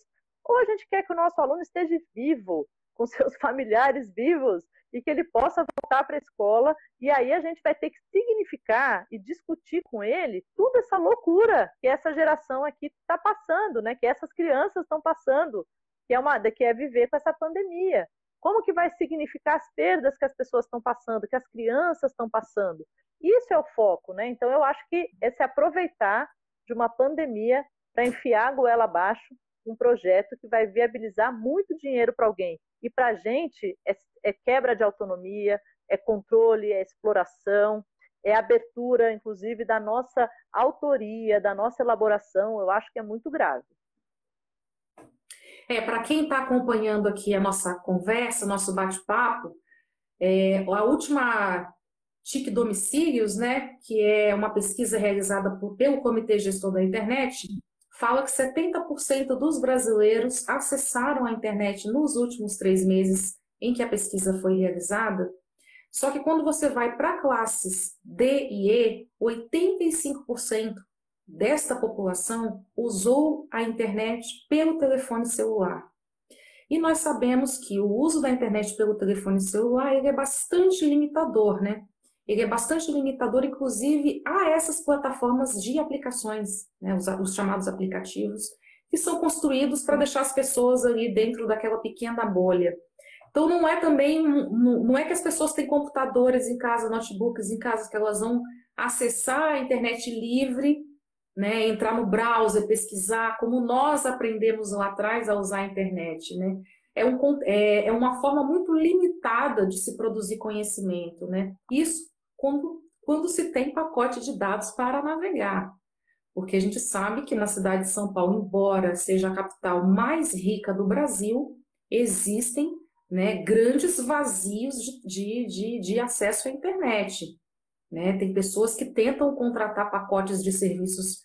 ou a gente quer que o nosso aluno esteja vivo, (laughs) com seus familiares vivos, e que ele possa voltar para a escola, e aí a gente vai ter que significar e discutir com ele toda essa loucura que essa geração aqui está passando, né? que essas crianças estão passando, que é, uma, que é viver com essa pandemia. Como que vai significar as perdas que as pessoas estão passando, que as crianças estão passando? Isso é o foco, né? Então eu acho que é se aproveitar de uma pandemia para enfiar a goela abaixo um projeto que vai viabilizar muito dinheiro para alguém. E para a gente é, é quebra de autonomia, é controle, é exploração, é abertura, inclusive, da nossa autoria, da nossa elaboração. Eu acho que é muito grave. É, para quem está acompanhando aqui a nossa conversa, nosso bate-papo, é, a última TIC Domicílios, né, que é uma pesquisa realizada por, pelo Comitê Gestor da Internet, fala que 70% dos brasileiros acessaram a internet nos últimos três meses em que a pesquisa foi realizada. Só que quando você vai para classes D e E, 85% desta população usou a internet pelo telefone celular. E nós sabemos que o uso da internet pelo telefone celular ele é bastante limitador, né? Ele é bastante limitador, inclusive, a essas plataformas de aplicações, né? os, os chamados aplicativos, que são construídos para deixar as pessoas ali dentro daquela pequena bolha. Então, não é também, não é que as pessoas têm computadores em casa, notebooks em casa, que elas vão acessar a internet livre né, entrar no browser, pesquisar, como nós aprendemos lá atrás a usar a internet, né? É, um, é, é uma forma muito limitada de se produzir conhecimento, né? Isso quando, quando se tem pacote de dados para navegar. Porque a gente sabe que na cidade de São Paulo, embora seja a capital mais rica do Brasil, existem né, grandes vazios de, de, de acesso à internet. Né? Tem pessoas que tentam contratar pacotes de serviços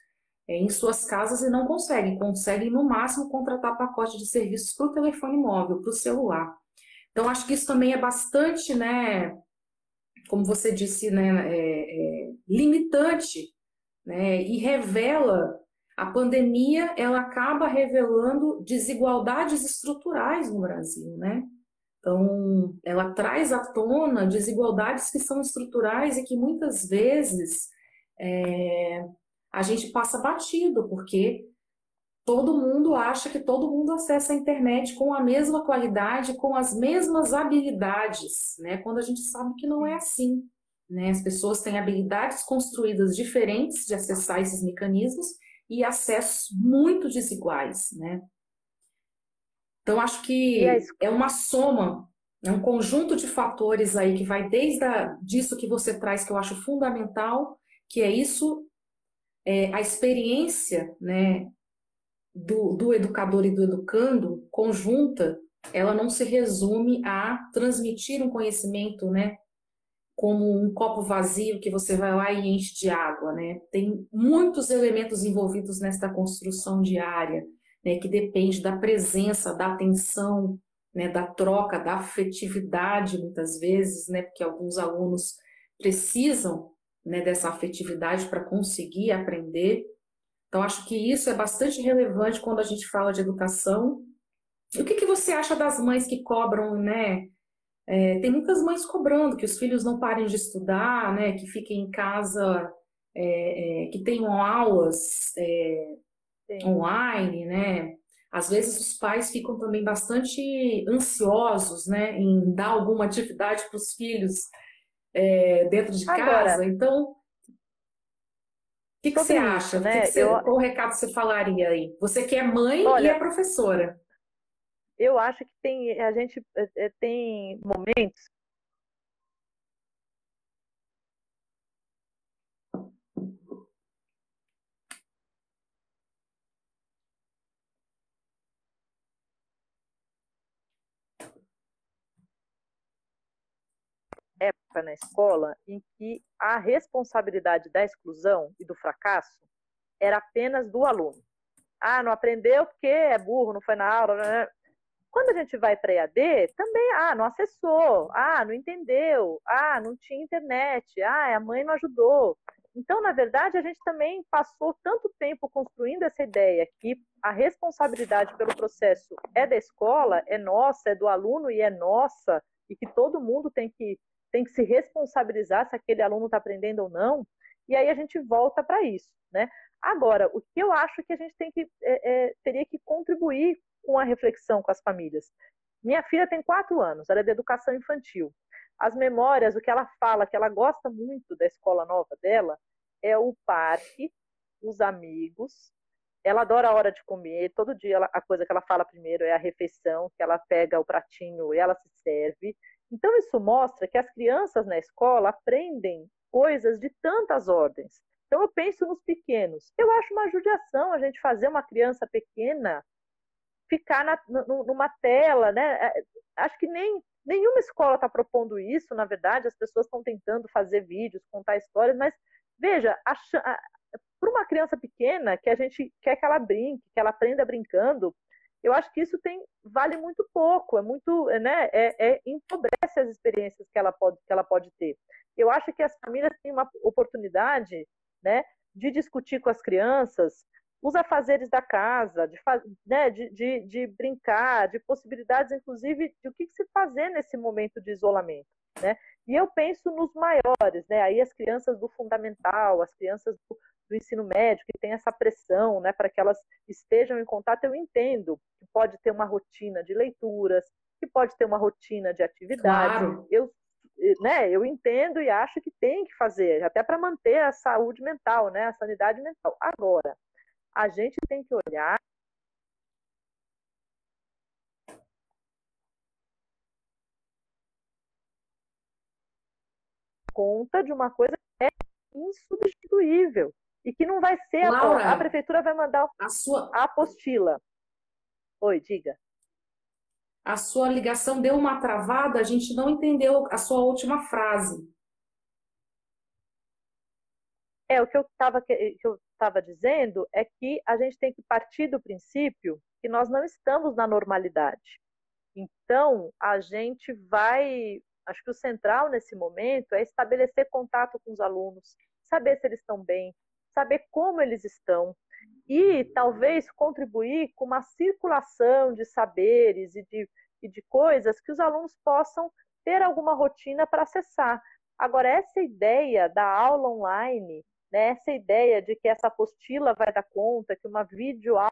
é, em suas casas e não conseguem. Conseguem, no máximo, contratar pacotes de serviços para o telefone móvel, para o celular. Então, acho que isso também é bastante, né, como você disse, né, é, é, limitante né, e revela a pandemia ela acaba revelando desigualdades estruturais no Brasil, né? Então, ela traz à tona desigualdades que são estruturais e que muitas vezes é, a gente passa batido, porque todo mundo acha que todo mundo acessa a internet com a mesma qualidade, com as mesmas habilidades, né? Quando a gente sabe que não é assim. Né? As pessoas têm habilidades construídas diferentes de acessar esses mecanismos e acessos muito desiguais, né? Então, acho que é uma soma, é um conjunto de fatores aí que vai desde a, disso que você traz, que eu acho fundamental, que é isso, é, a experiência né, do, do educador e do educando conjunta, ela não se resume a transmitir um conhecimento, né, como um copo vazio que você vai lá e enche de água, né? Tem muitos elementos envolvidos nesta construção diária né, que depende da presença, da atenção, né, da troca, da afetividade, muitas vezes, né, porque alguns alunos precisam né, dessa afetividade para conseguir aprender. Então, acho que isso é bastante relevante quando a gente fala de educação. E o que, que você acha das mães que cobram, né? É, tem muitas mães cobrando que os filhos não parem de estudar, né? Que fiquem em casa, é, é, que tenham aulas é, online, né? Às vezes os pais ficam também bastante ansiosos, né, em dar alguma atividade para os filhos é, dentro de Agora, casa. Então, o que, que você acha? Né? Que que você, eu... Qual recado você falaria aí? Você que é mãe Olha, e é professora. Eu acho que tem, a gente é, é, tem momentos época na escola em que a responsabilidade da exclusão e do fracasso era apenas do aluno. Ah, não aprendeu porque é burro, não foi na aula. Né? Quando a gente vai para EAD, também, ah, não acessou, ah, não entendeu, ah, não tinha internet, ah, a mãe não ajudou. Então, na verdade, a gente também passou tanto tempo construindo essa ideia que a responsabilidade pelo processo é da escola, é nossa, é do aluno e é nossa, e que todo mundo tem que tem que se responsabilizar se aquele aluno está aprendendo ou não, e aí a gente volta para isso, né? Agora, o que eu acho que a gente tem que é, é, teria que contribuir com a reflexão com as famílias. Minha filha tem quatro anos, ela é de educação infantil. As memórias, o que ela fala, que ela gosta muito da escola nova dela, é o parque, os amigos. Ela adora a hora de comer. Todo dia ela, a coisa que ela fala primeiro é a refeição, que ela pega o pratinho e ela se serve. Então, isso mostra que as crianças na escola aprendem coisas de tantas ordens. Então, eu penso nos pequenos. Eu acho uma judiação a gente fazer uma criança pequena ficar na, numa tela, né? É, acho que nem nenhuma escola está propondo isso, na verdade, as pessoas estão tentando fazer vídeos, contar histórias, mas veja, para uma criança pequena que a gente quer que ela brinque, que ela aprenda brincando, eu acho que isso tem vale muito pouco, é muito, né, é, é, empobrece as experiências que ela pode que ela pode ter. Eu acho que as famílias têm uma oportunidade, né, de discutir com as crianças os afazeres da casa, de, né, de, de, de brincar, de possibilidades, inclusive, de o que, que se fazer nesse momento de isolamento, né? E eu penso nos maiores, né? Aí as crianças do fundamental, as crianças do, do ensino médio, que tem essa pressão né, para que elas estejam em contato, eu entendo que pode ter uma rotina de leituras, que pode ter uma rotina de atividades. Claro. Eu, né, eu entendo e acho que tem que fazer, até para manter a saúde mental, né, a sanidade mental. Agora, a gente tem que olhar conta de uma coisa que é insubstituível, e que não vai ser Laura, a, prefeitura vai mandar a sua a apostila. Oi, diga. A sua ligação deu uma travada, a gente não entendeu a sua última frase. É, o que eu estava que eu estava dizendo é que a gente tem que partir do princípio que nós não estamos na normalidade. Então, a gente vai, acho que o central nesse momento é estabelecer contato com os alunos, saber se eles estão bem, saber como eles estão e talvez contribuir com uma circulação de saberes e de, e de coisas que os alunos possam ter alguma rotina para acessar. Agora, essa ideia da aula online, né, essa ideia de que essa apostila vai dar conta, que uma videoaula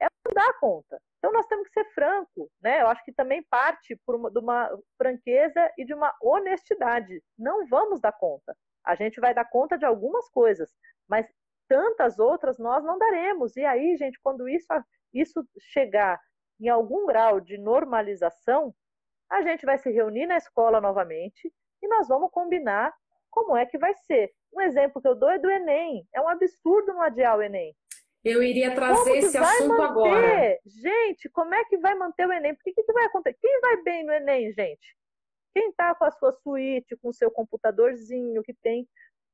ela não dá conta. Então nós temos que ser franco, né? Eu acho que também parte uma, de uma franqueza e de uma honestidade. Não vamos dar conta. A gente vai dar conta de algumas coisas, mas tantas outras nós não daremos. E aí, gente, quando isso, isso chegar em algum grau de normalização, a gente vai se reunir na escola novamente e nós vamos combinar como é que vai ser. Um exemplo que eu dou é do Enem. É um absurdo não adiar o Enem. Eu iria trazer esse assunto manter? agora. Gente, como é que vai manter o Enem? Porque o que, que vai acontecer? Quem vai bem no Enem, gente? Quem está com a sua suíte, com o seu computadorzinho, que tem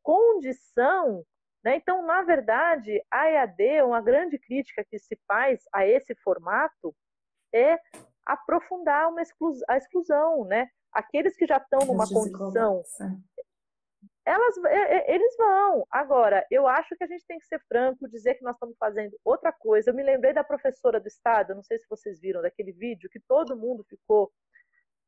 condição. Né? Então, na verdade, a EAD, uma grande crítica que se faz a esse formato é aprofundar uma exclusão, a exclusão, né? Aqueles que já estão numa condição elas, eles vão. Agora, eu acho que a gente tem que ser franco, dizer que nós estamos fazendo outra coisa. Eu me lembrei da professora do Estado, não sei se vocês viram daquele vídeo, que todo mundo ficou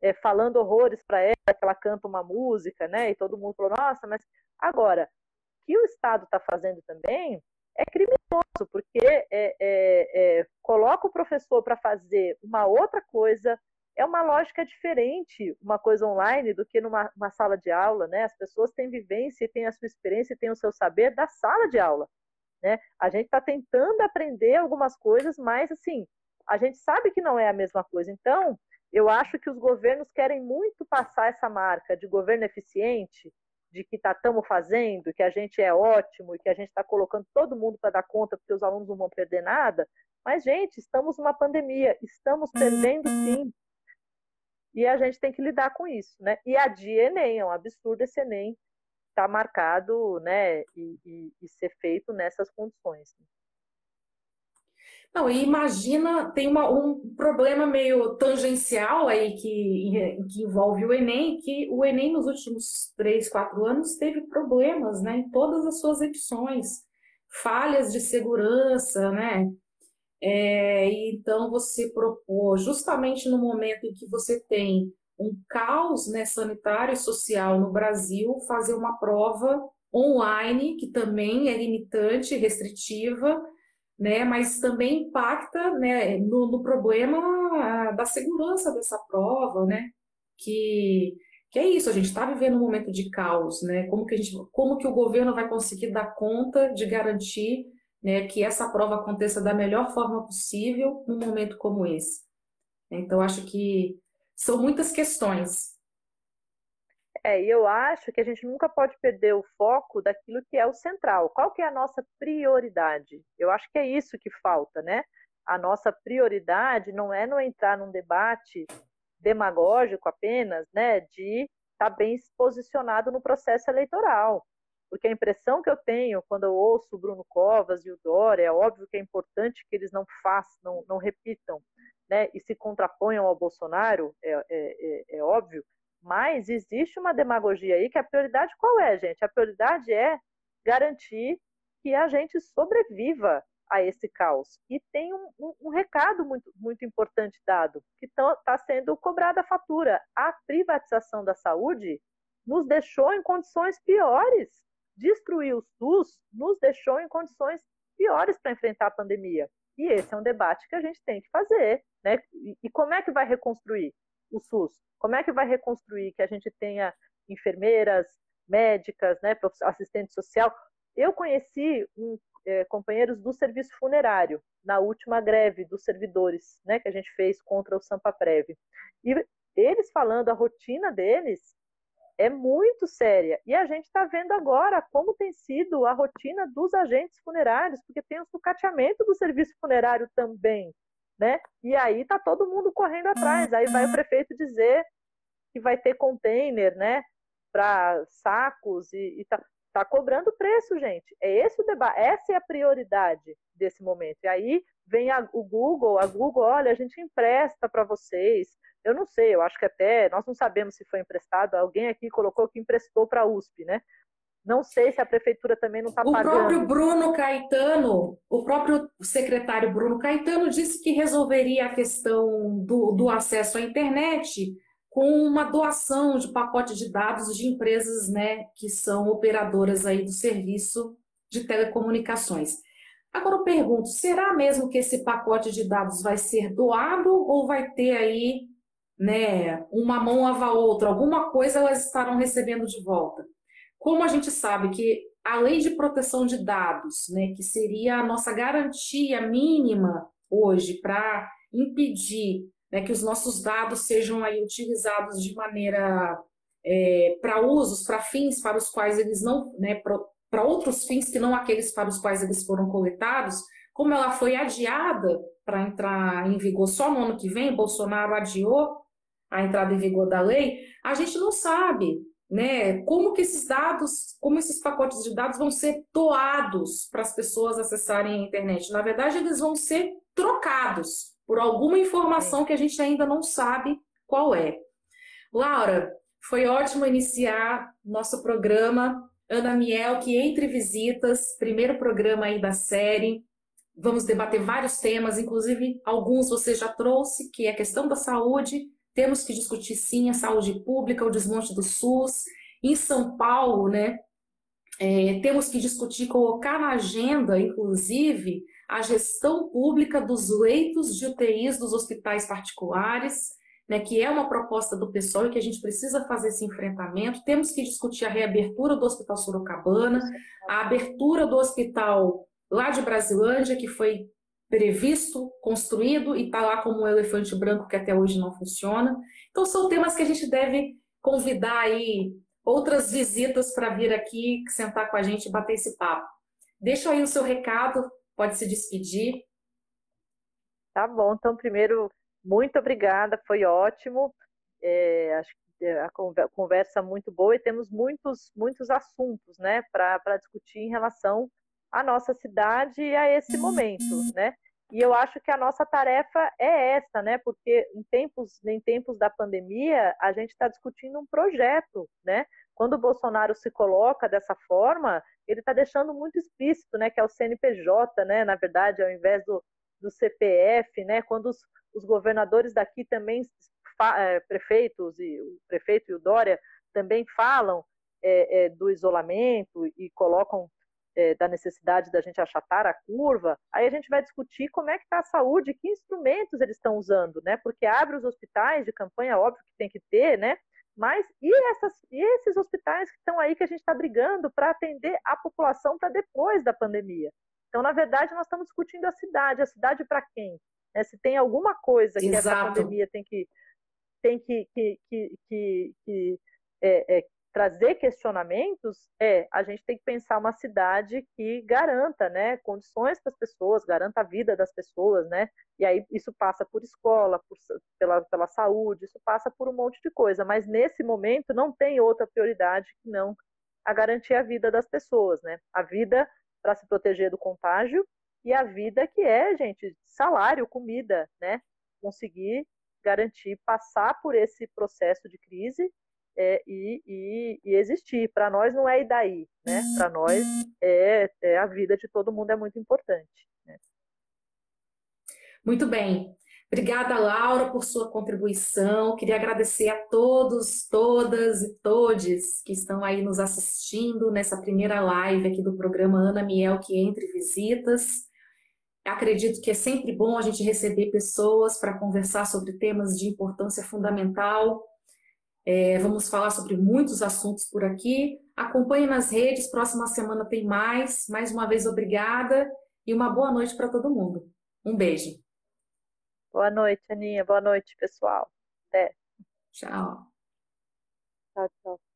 é, falando horrores para ela, que ela canta uma música, né? E todo mundo falou, nossa, mas agora, o que o Estado está fazendo também é criminoso, porque é, é, é coloca o professor para fazer uma outra coisa, é uma lógica diferente uma coisa online do que numa sala de aula, né? As pessoas têm vivência e têm a sua experiência e têm o seu saber da sala de aula, né? A gente está tentando aprender algumas coisas, mas assim, a gente sabe que não é a mesma coisa. Então, eu acho que os governos querem muito passar essa marca de governo eficiente, de que tá estamos fazendo, que a gente é ótimo e que a gente está colocando todo mundo para dar conta porque os alunos não vão perder nada. Mas, gente, estamos numa pandemia, estamos perdendo sim e a gente tem que lidar com isso, né? E a de Enem, é um absurdo esse Enem estar tá marcado, né, e, e, e, ser feito nessas condições. Não, e imagina, tem uma, um problema meio tangencial aí que, que envolve o Enem, que o Enem nos últimos três, quatro anos teve problemas, né, em todas as suas edições, falhas de segurança, né, é, então, você propôs, justamente no momento em que você tem um caos né, sanitário e social no Brasil, fazer uma prova online, que também é limitante, restritiva, né, mas também impacta né, no, no problema ah, da segurança dessa prova, né, que, que é isso, a gente está vivendo um momento de caos, né, como que, a gente, como que o governo vai conseguir dar conta de garantir né, que essa prova aconteça da melhor forma possível num momento como esse. Então, acho que são muitas questões. É, e eu acho que a gente nunca pode perder o foco daquilo que é o central. Qual que é a nossa prioridade? Eu acho que é isso que falta, né? A nossa prioridade não é não entrar num debate demagógico apenas, né, de estar tá bem posicionado no processo eleitoral porque a impressão que eu tenho quando eu ouço o Bruno Covas e o Dória, é óbvio que é importante que eles não façam, não, não repitam, né, e se contraponham ao Bolsonaro, é, é, é, é óbvio, mas existe uma demagogia aí que a prioridade qual é, gente? A prioridade é garantir que a gente sobreviva a esse caos. E tem um, um, um recado muito, muito importante dado, que está sendo cobrada a fatura. A privatização da saúde nos deixou em condições piores destruir o SUS nos deixou em condições piores para enfrentar a pandemia. E esse é um debate que a gente tem que fazer. Né? E como é que vai reconstruir o SUS? Como é que vai reconstruir que a gente tenha enfermeiras, médicas, né, assistente social? Eu conheci um, é, companheiros do serviço funerário na última greve dos servidores né, que a gente fez contra o Sampa Prev. E eles falando a rotina deles é muito séria. E a gente está vendo agora como tem sido a rotina dos agentes funerários, porque tem o sucateamento do serviço funerário também, né? E aí tá todo mundo correndo atrás. Aí vai o prefeito dizer que vai ter container, né? Para sacos e, e tá, tá cobrando preço, gente. É esse o debate, essa é a prioridade desse momento. E aí vem a, o Google, a Google, olha, a gente empresta para vocês eu não sei, eu acho que até nós não sabemos se foi emprestado. Alguém aqui colocou que emprestou para a USP, né? Não sei se a prefeitura também não está pagando. O próprio Bruno Caetano, o próprio secretário Bruno Caetano disse que resolveria a questão do, do acesso à internet com uma doação de pacote de dados de empresas, né, que são operadoras aí do serviço de telecomunicações. Agora eu pergunto, será mesmo que esse pacote de dados vai ser doado ou vai ter aí né, uma mão lava a outra, alguma coisa elas estarão recebendo de volta. Como a gente sabe que a lei de proteção de dados, né, que seria a nossa garantia mínima hoje para impedir né, que os nossos dados sejam aí utilizados de maneira é, para usos, para fins para os quais eles não, né, para outros fins que não aqueles para os quais eles foram coletados, como ela foi adiada para entrar em vigor só no ano que vem, Bolsonaro adiou a entrada em vigor da lei, a gente não sabe né, como que esses dados, como esses pacotes de dados vão ser doados para as pessoas acessarem a internet. Na verdade, eles vão ser trocados por alguma informação que a gente ainda não sabe qual é. Laura, foi ótimo iniciar nosso programa Ana Miel, que entre visitas, primeiro programa aí da série. Vamos debater vários temas, inclusive alguns você já trouxe, que é a questão da saúde. Temos que discutir sim a saúde pública, o desmonte do SUS. Em São Paulo, né, é, temos que discutir, colocar na agenda, inclusive, a gestão pública dos leitos de UTIs dos hospitais particulares, né, que é uma proposta do pessoal e que a gente precisa fazer esse enfrentamento. Temos que discutir a reabertura do Hospital Sorocabana, a abertura do hospital lá de Brasilândia, que foi previsto, construído e está lá como um elefante branco que até hoje não funciona. Então, são temas que a gente deve convidar aí outras visitas para vir aqui, sentar com a gente e bater esse papo. Deixa aí o seu recado, pode se despedir. Tá bom, então primeiro, muito obrigada, foi ótimo. É, acho que a conversa muito boa e temos muitos, muitos assuntos né, para discutir em relação à nossa cidade a esse momento. Né? E eu acho que a nossa tarefa é essa, né? Porque em tempos, em tempos da pandemia, a gente está discutindo um projeto, né? Quando o Bolsonaro se coloca dessa forma, ele está deixando muito explícito, né? Que é o CNPJ, né? Na verdade, ao invés do, do CPF, né? Quando os, os governadores daqui também, é, prefeitos e o prefeito e o Dória também falam é, é, do isolamento e colocam é, da necessidade da gente achatar a curva, aí a gente vai discutir como é que está a saúde, que instrumentos eles estão usando, né? Porque abre os hospitais de campanha, óbvio que tem que ter, né? Mas e, essas, e esses hospitais que estão aí que a gente está brigando para atender a população para depois da pandemia? Então, na verdade, nós estamos discutindo a cidade. A cidade para quem? É, se tem alguma coisa que Exato. essa pandemia tem que, tem que, que, que, que, é, é, trazer questionamentos, é a gente tem que pensar uma cidade que garanta, né, condições para as pessoas, garanta a vida das pessoas, né? E aí isso passa por escola, por, pela, pela saúde, isso passa por um monte de coisa. Mas nesse momento não tem outra prioridade que não a garantir a vida das pessoas, né? A vida para se proteger do contágio e a vida que é, gente, salário, comida, né? Conseguir garantir passar por esse processo de crise é, e, e, e, existir. Para nós não é e daí, né? Para nós é, é, a vida de todo mundo é muito importante. Né? Muito bem. Obrigada, Laura, por sua contribuição. Queria agradecer a todos, todas e todes que estão aí nos assistindo nessa primeira live aqui do programa Ana Miel, que entre visitas. Acredito que é sempre bom a gente receber pessoas para conversar sobre temas de importância fundamental é, vamos falar sobre muitos assuntos por aqui. Acompanhe nas redes, próxima semana tem mais. Mais uma vez, obrigada e uma boa noite para todo mundo. Um beijo. Boa noite, Aninha. Boa noite, pessoal. Até. Tchau. Tchau, tchau.